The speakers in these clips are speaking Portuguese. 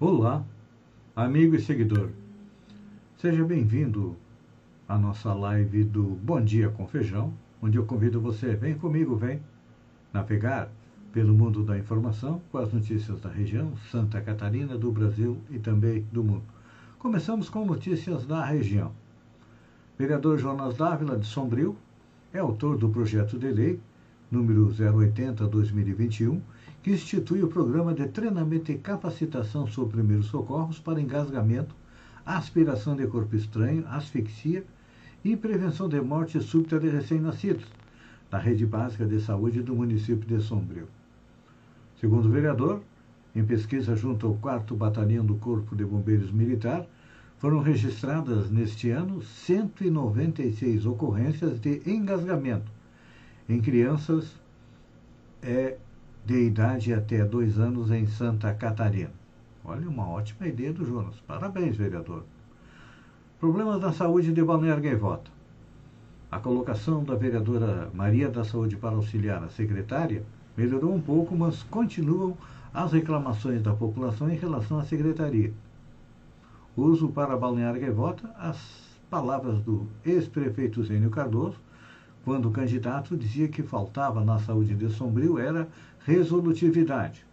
Olá, amigo e seguidor. Seja bem-vindo à nossa live do Bom Dia com Feijão, onde eu convido você, vem comigo, vem navegar pelo mundo da informação com as notícias da região, Santa Catarina, do Brasil e também do mundo. Começamos com notícias da região. vereador Jonas Dávila de Sombrio é autor do projeto de lei número 080/2021 que institui o programa de treinamento e capacitação sobre primeiros socorros para engasgamento, aspiração de corpo estranho, asfixia e prevenção de morte súbita de recém-nascidos, na rede básica de saúde do município de Sombrio. Segundo o vereador, em pesquisa junto ao 4 Batalhão do Corpo de Bombeiros Militar, foram registradas neste ano 196 ocorrências de engasgamento em crianças é, de idade até dois anos em Santa Catarina. Olha, uma ótima ideia do Jonas. Parabéns, vereador. Problemas na saúde de Balneário Gaivota. A colocação da vereadora Maria da Saúde para auxiliar a secretária melhorou um pouco, mas continuam as reclamações da população em relação à secretaria. Uso para Balneário Gaivota as palavras do ex-prefeito Zênio Cardoso, quando o candidato dizia que faltava na saúde de Sombrio era resolutividade.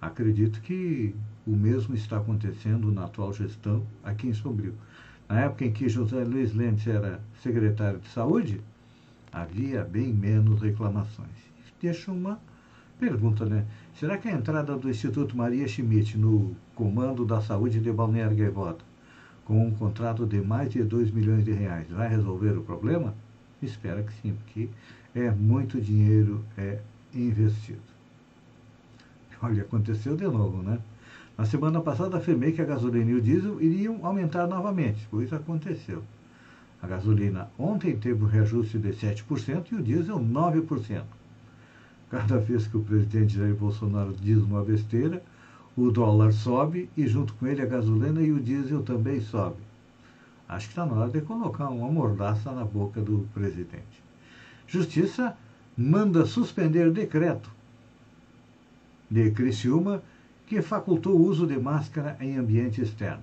Acredito que o mesmo está acontecendo na atual gestão aqui em Sombrio. Na época em que José Luiz Lentes era secretário de saúde, havia bem menos reclamações. Deixa uma pergunta, né? Será que a entrada do Instituto Maria Schmidt no comando da saúde de Balneário Gaivota, com um contrato de mais de 2 milhões de reais, vai resolver o problema? Espero que sim, porque é muito dinheiro é investido. Olha, aconteceu de novo, né? Na semana passada afirmei que a gasolina e o diesel iriam aumentar novamente, pois aconteceu. A gasolina ontem teve um reajuste de 7% e o diesel 9%. Cada vez que o presidente Jair Bolsonaro diz uma besteira, o dólar sobe e junto com ele a gasolina e o diesel também sobe. Acho que está na hora de colocar uma mordaça na boca do presidente. Justiça manda suspender decreto de Criciúma que facultou o uso de máscara em ambiente externo.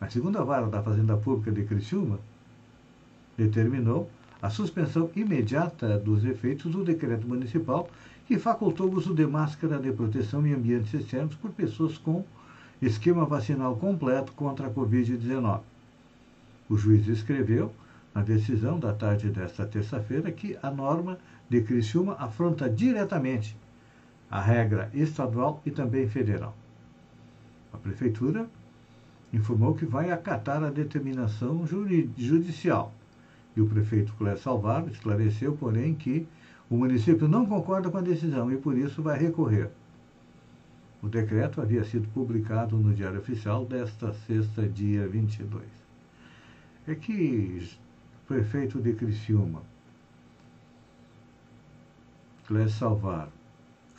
A segunda vara da Fazenda Pública de Criciúma determinou a suspensão imediata dos efeitos do decreto municipal que facultou o uso de máscara de proteção em ambientes externos por pessoas com esquema vacinal completo contra a Covid-19. O juiz escreveu, na decisão da tarde desta terça-feira, que a norma de Criciúma afronta diretamente a regra estadual e também federal. A Prefeitura informou que vai acatar a determinação judicial. E o prefeito Cléber Salvaro esclareceu, porém, que o município não concorda com a decisão e, por isso, vai recorrer. O decreto havia sido publicado no Diário Oficial desta sexta, dia 22 é que prefeito de Criciúma, Clécio Salvar,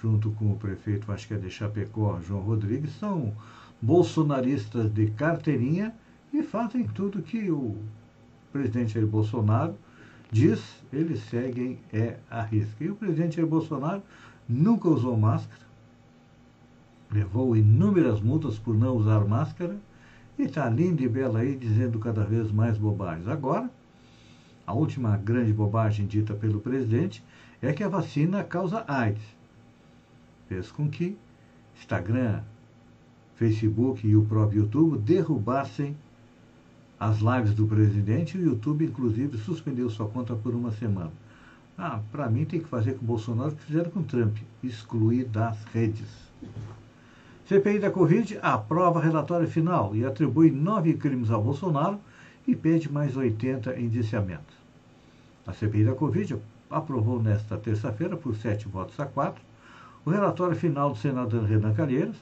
junto com o prefeito, acho que é de Chapecó, João Rodrigues, são bolsonaristas de carteirinha e fazem tudo que o presidente Jair Bolsonaro diz, eles seguem é a risca. E o presidente Jair Bolsonaro nunca usou máscara, levou inúmeras multas por não usar máscara e está linda e bela aí dizendo cada vez mais bobagens. Agora, a última grande bobagem dita pelo presidente é que a vacina causa AIDS. Fez com que Instagram, Facebook e o próprio YouTube derrubassem as lives do presidente o YouTube, inclusive, suspendeu sua conta por uma semana. Ah, para mim tem que fazer com o Bolsonaro o que fizeram com o Trump, excluir das redes. CPI da Covid aprova relatório final e atribui nove crimes ao Bolsonaro e pede mais 80 indiciamentos. A CPI da Covid aprovou nesta terça-feira, por sete votos a quatro, o relatório final do senador Renan Calheiros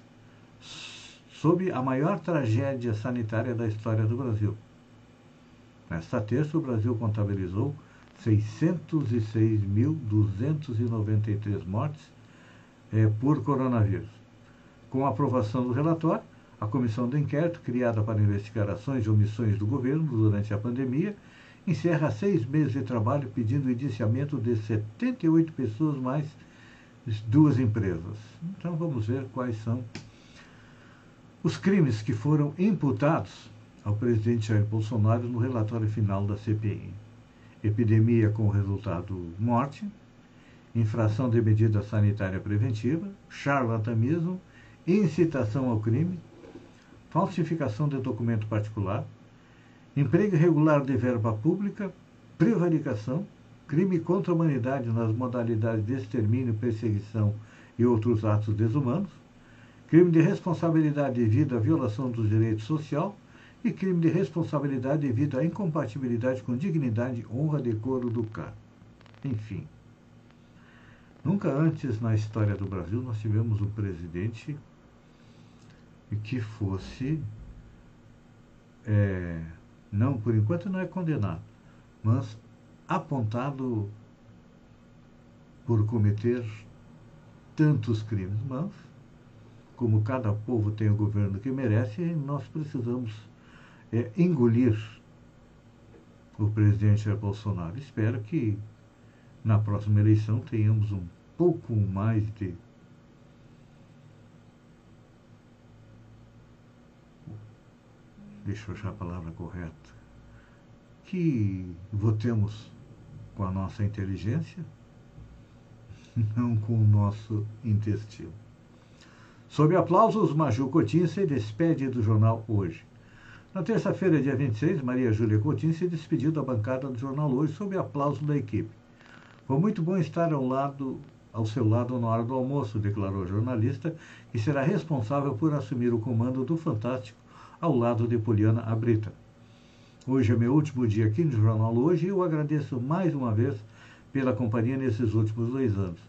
sobre a maior tragédia sanitária da história do Brasil. Nesta terça, o Brasil contabilizou 606.293 mortes é, por coronavírus. Com a aprovação do relatório, a comissão de inquérito, criada para investigar ações e omissões do governo durante a pandemia, encerra seis meses de trabalho pedindo o indiciamento de 78 pessoas mais duas empresas. Então vamos ver quais são os crimes que foram imputados ao presidente Jair Bolsonaro no relatório final da CPI. Epidemia com resultado morte, infração de medida sanitária preventiva, charlatanismo, incitação ao crime, falsificação de documento particular, emprego irregular de verba pública, prevaricação, crime contra a humanidade nas modalidades de extermínio, perseguição e outros atos desumanos, crime de responsabilidade devido à violação dos direitos social e crime de responsabilidade devido à incompatibilidade com dignidade, honra, decoro do cargo. Enfim. Nunca antes na história do Brasil nós tivemos um presidente que fosse, é, não, por enquanto não é condenado, mas apontado por cometer tantos crimes. Mas, como cada povo tem o governo que merece, nós precisamos é, engolir o presidente Jair Bolsonaro. Espero que na próxima eleição tenhamos um pouco mais de deixa eu achar a palavra correta, que votemos com a nossa inteligência, não com o nosso intestino. Sob aplausos, Maju Coutinho se despede do jornal Hoje. Na terça-feira, dia 26, Maria Júlia Coutinho se despediu da bancada do jornal Hoje sob aplauso da equipe. Foi muito bom estar ao lado ao seu lado na hora do almoço, declarou a jornalista, que será responsável por assumir o comando do Fantástico ao lado de Poliana Abrita. Hoje é meu último dia aqui no Jornal Hoje e eu agradeço mais uma vez pela companhia nesses últimos dois anos.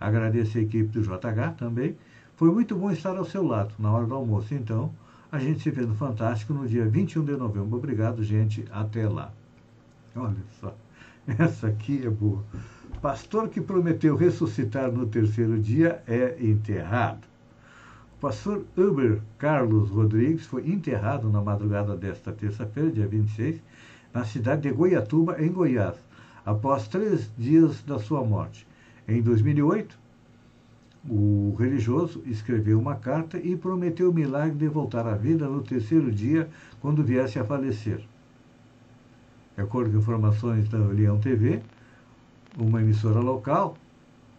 Agradeço a equipe do JH também. Foi muito bom estar ao seu lado na hora do almoço. Então, a gente se vê no Fantástico no dia 21 de novembro. Obrigado, gente. Até lá. Olha só, essa aqui é boa. Pastor que prometeu ressuscitar no terceiro dia é enterrado. Pastor Uber Carlos Rodrigues foi enterrado na madrugada desta terça-feira, dia 26, na cidade de Goiatuba, em Goiás, após três dias da sua morte. Em 2008, o religioso escreveu uma carta e prometeu o milagre de voltar à vida no terceiro dia, quando viesse a falecer. De acordo com informações da Leão TV, uma emissora local,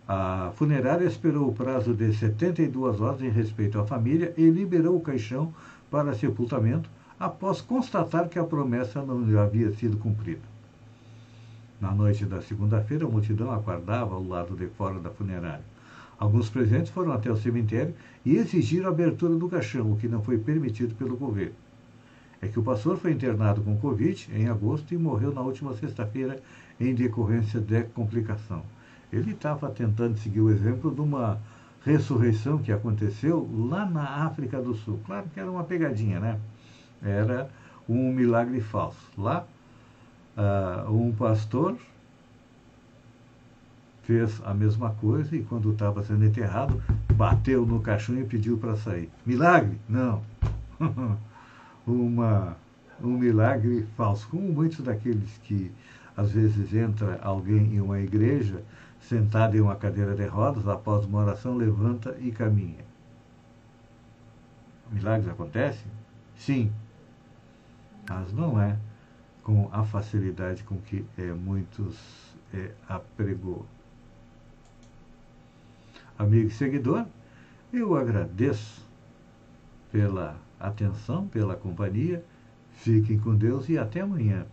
a funerária esperou o prazo de 72 horas em respeito à família e liberou o caixão para sepultamento após constatar que a promessa não havia sido cumprida. Na noite da segunda-feira, a multidão aguardava ao lado de fora da funerária. Alguns presentes foram até o cemitério e exigiram a abertura do caixão, o que não foi permitido pelo governo. É que o pastor foi internado com Covid em agosto e morreu na última sexta-feira em decorrência de complicação. Ele estava tentando seguir o exemplo de uma ressurreição que aconteceu lá na África do Sul. Claro que era uma pegadinha, né? Era um milagre falso. Lá, uh, um pastor fez a mesma coisa e, quando estava sendo enterrado, bateu no caixão e pediu para sair. Milagre? Não. uma, um milagre falso. Como muitos daqueles que às vezes entra alguém em uma igreja sentado em uma cadeira de rodas, após uma oração, levanta e caminha. Milagres acontecem? Sim. Mas não é com a facilidade com que é, muitos é, apregou. Amigo e seguidor, eu agradeço pela atenção, pela companhia. Fiquem com Deus e até amanhã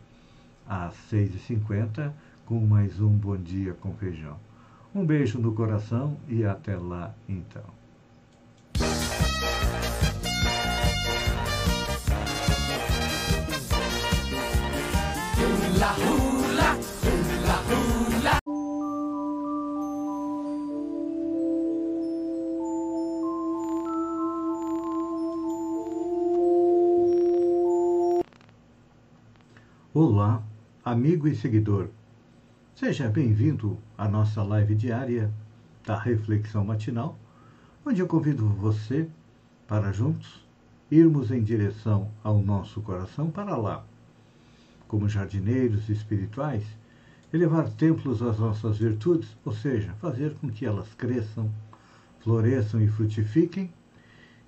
às 6h50 com mais um Bom Dia com Feijão. Um beijo no coração e até lá então. Olá, amigo e seguidor. Seja bem-vindo à nossa live diária da Reflexão Matinal, onde eu convido você para juntos irmos em direção ao nosso coração para lá, como jardineiros espirituais, elevar templos às nossas virtudes, ou seja, fazer com que elas cresçam, floresçam e frutifiquem,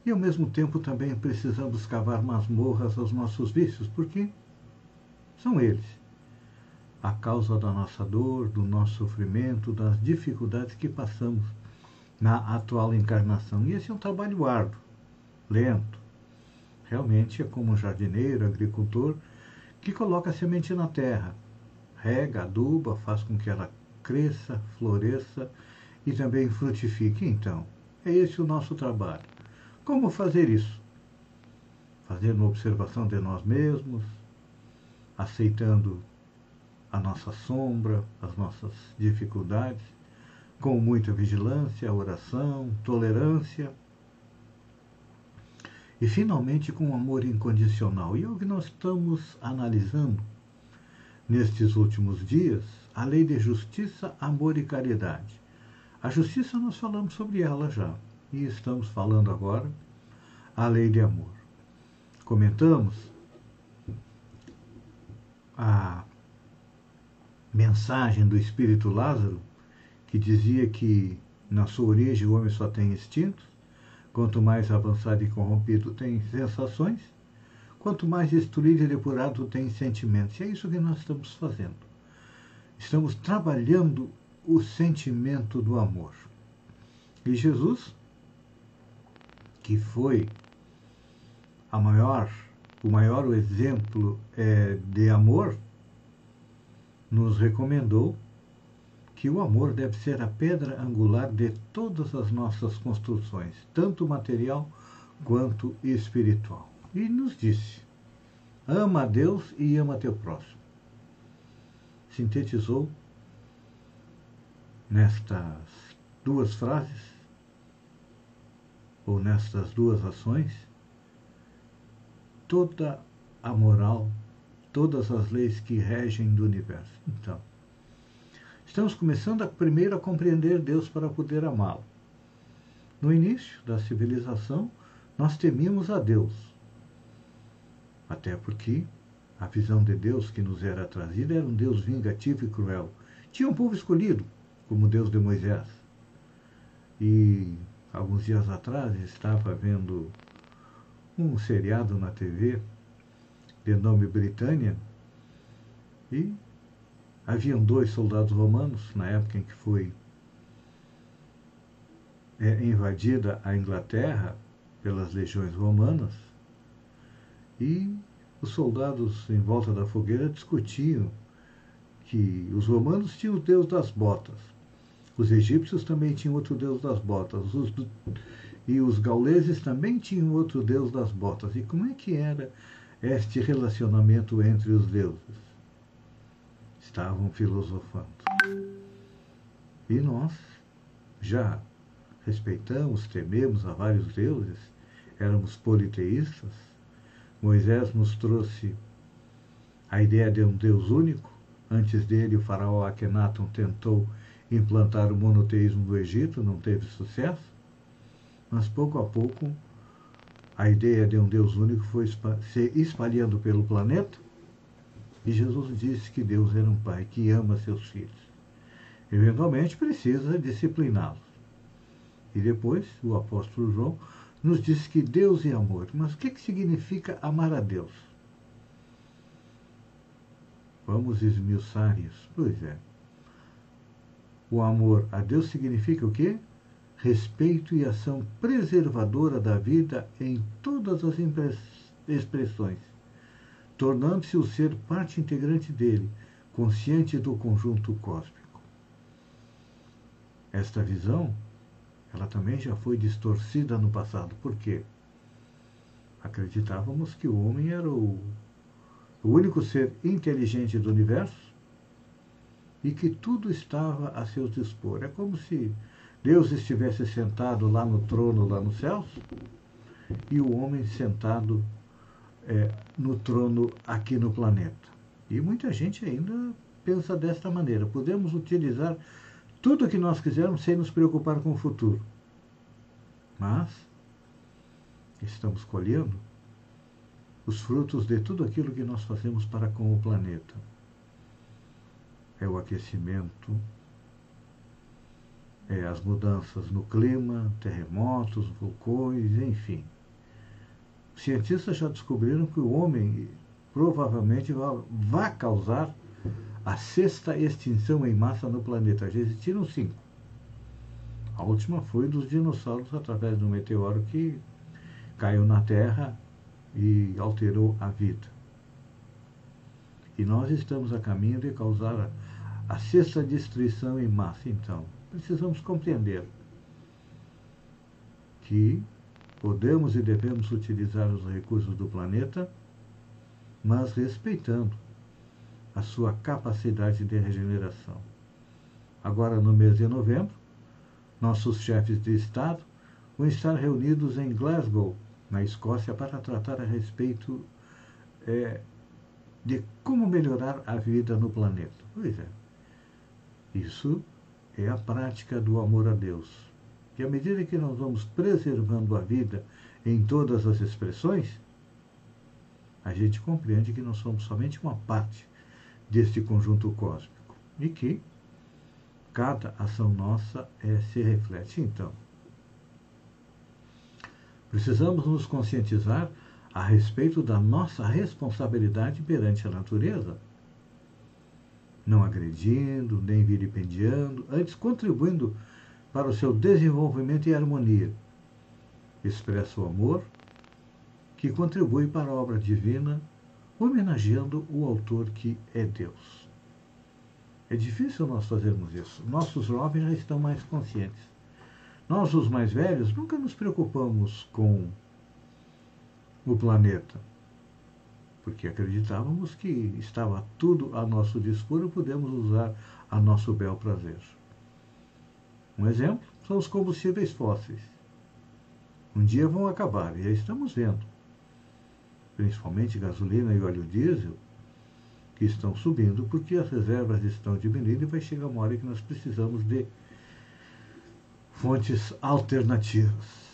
E ao mesmo tempo também precisamos cavar masmorras aos nossos vícios, porque são eles a causa da nossa dor, do nosso sofrimento, das dificuldades que passamos na atual encarnação. E esse é um trabalho árduo, lento. Realmente é como um jardineiro, agricultor, que coloca a semente na terra, rega, aduba, faz com que ela cresça, floresça e também frutifique. Então, é esse o nosso trabalho. Como fazer isso? Fazendo observação de nós mesmos, aceitando a nossa sombra, as nossas dificuldades, com muita vigilância, oração, tolerância e finalmente com amor incondicional. E é o que nós estamos analisando nestes últimos dias, a lei de justiça, amor e caridade. A justiça nós falamos sobre ela já e estamos falando agora a lei de amor. Comentamos a mensagem do espírito Lázaro, que dizia que na sua origem o homem só tem instintos, quanto mais avançado e corrompido tem sensações, quanto mais destruído e depurado tem sentimentos. E é isso que nós estamos fazendo. Estamos trabalhando o sentimento do amor. E Jesus que foi a maior, o maior exemplo é, de amor, nos recomendou que o amor deve ser a pedra angular de todas as nossas construções, tanto material quanto espiritual. E nos disse: ama a Deus e ama teu próximo. Sintetizou nestas duas frases ou nestas duas ações, toda a moral, todas as leis que regem do universo. Então, estamos começando a primeiro a compreender Deus para poder amá-lo. No início da civilização, nós temíamos a Deus. Até porque a visão de Deus que nos era trazida era um Deus vingativo e cruel. Tinha um povo escolhido, como Deus de Moisés. E alguns dias atrás estava vendo um seriado na TV de nome Britânia e haviam dois soldados romanos na época em que foi é, invadida a Inglaterra pelas legiões romanas e os soldados em volta da fogueira discutiam que os romanos tinham o deus das botas os egípcios também tinham outro deus das botas. Os, e os gauleses também tinham outro deus das botas. E como é que era este relacionamento entre os deuses? Estavam filosofando. E nós já respeitamos, tememos a vários deuses, éramos politeístas. Moisés nos trouxe a ideia de um Deus único. Antes dele, o faraó Akhenaton tentou implantar o monoteísmo do Egito, não teve sucesso, mas pouco a pouco a ideia de um Deus único foi se espalhando pelo planeta e Jesus disse que Deus era um pai que ama seus filhos. Eventualmente precisa discipliná-los. E depois o apóstolo João nos disse que Deus é amor. Mas o que, que significa amar a Deus? Vamos esmiuçar isso. Pois é. O amor a Deus significa o quê? Respeito e ação preservadora da vida em todas as expressões, tornando-se o ser parte integrante dele, consciente do conjunto cósmico. Esta visão, ela também já foi distorcida no passado. Por quê? Acreditávamos que o homem era o, o único ser inteligente do universo e que tudo estava a seu dispor. É como se Deus estivesse sentado lá no trono, lá nos céus, e o homem sentado é, no trono aqui no planeta. E muita gente ainda pensa desta maneira. Podemos utilizar tudo o que nós quisermos sem nos preocupar com o futuro. Mas estamos colhendo os frutos de tudo aquilo que nós fazemos para com o planeta é o aquecimento, é as mudanças no clima, terremotos, vulcões, enfim. cientistas já descobriram que o homem provavelmente vai causar a sexta extinção em massa no planeta. Já existiram cinco. A última foi dos dinossauros através de um meteoro que caiu na Terra e alterou a vida. E nós estamos a caminho de causar a sexta destruição em massa. Então, precisamos compreender que podemos e devemos utilizar os recursos do planeta, mas respeitando a sua capacidade de regeneração. Agora, no mês de novembro, nossos chefes de Estado vão estar reunidos em Glasgow, na Escócia, para tratar a respeito é, de como melhorar a vida no planeta. Pois é. Isso é a prática do amor a Deus. E à medida que nós vamos preservando a vida em todas as expressões, a gente compreende que nós somos somente uma parte deste conjunto cósmico e que cada ação nossa é, se reflete. Então, precisamos nos conscientizar a respeito da nossa responsabilidade perante a natureza não agredindo, nem vilipendiando, antes contribuindo para o seu desenvolvimento e harmonia. Expressa o amor que contribui para a obra divina, homenageando o autor que é Deus. É difícil nós fazermos isso. Nossos jovens já estão mais conscientes. Nós, os mais velhos, nunca nos preocupamos com o planeta porque acreditávamos que estava tudo a nosso dispor e podemos usar a nosso bel prazer. Um exemplo são os combustíveis fósseis. Um dia vão acabar, e já estamos vendo. Principalmente gasolina e óleo diesel, que estão subindo porque as reservas estão diminuindo e vai chegar uma hora que nós precisamos de fontes alternativas.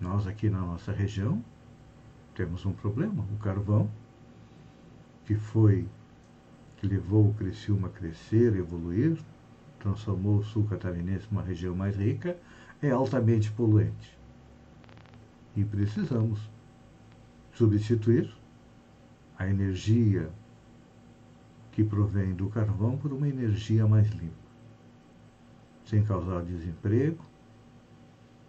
Nós aqui na nossa região temos um problema. O carvão, que foi, que levou o Criciúma a crescer, evoluir, transformou o sul catarinense numa região mais rica, é altamente poluente. E precisamos substituir a energia que provém do carvão por uma energia mais limpa, sem causar desemprego.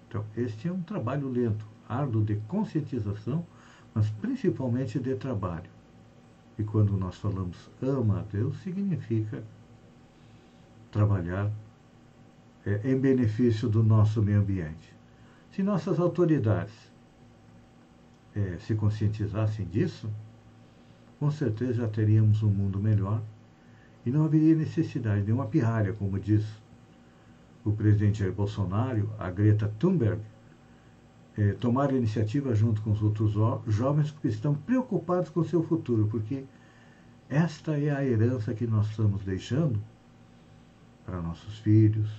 Então, este é um trabalho lento, árduo de conscientização mas principalmente de trabalho. E quando nós falamos ama a Deus, significa trabalhar é, em benefício do nosso meio ambiente. Se nossas autoridades é, se conscientizassem disso, com certeza já teríamos um mundo melhor e não haveria necessidade de uma pirralha, como diz o presidente Bolsonaro, a Greta Thunberg, é, tomar a iniciativa junto com os outros jovens que estão preocupados com o seu futuro, porque esta é a herança que nós estamos deixando para nossos filhos,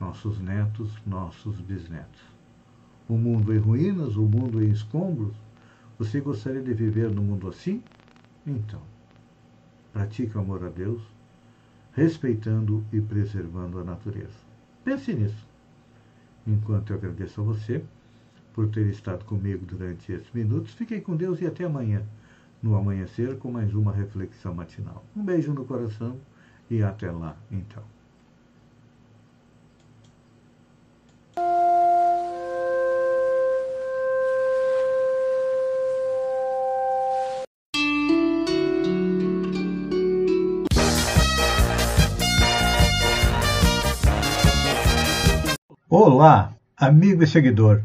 nossos netos, nossos bisnetos. O mundo em ruínas, o mundo em escombros. Você gostaria de viver no mundo assim? Então, pratique o amor a Deus, respeitando e preservando a natureza. Pense nisso. Enquanto eu agradeço a você por ter estado comigo durante esses minutos. Fiquei com Deus e até amanhã, no amanhecer, com mais uma reflexão matinal. Um beijo no coração e até lá, então. Olá, amigo e seguidor.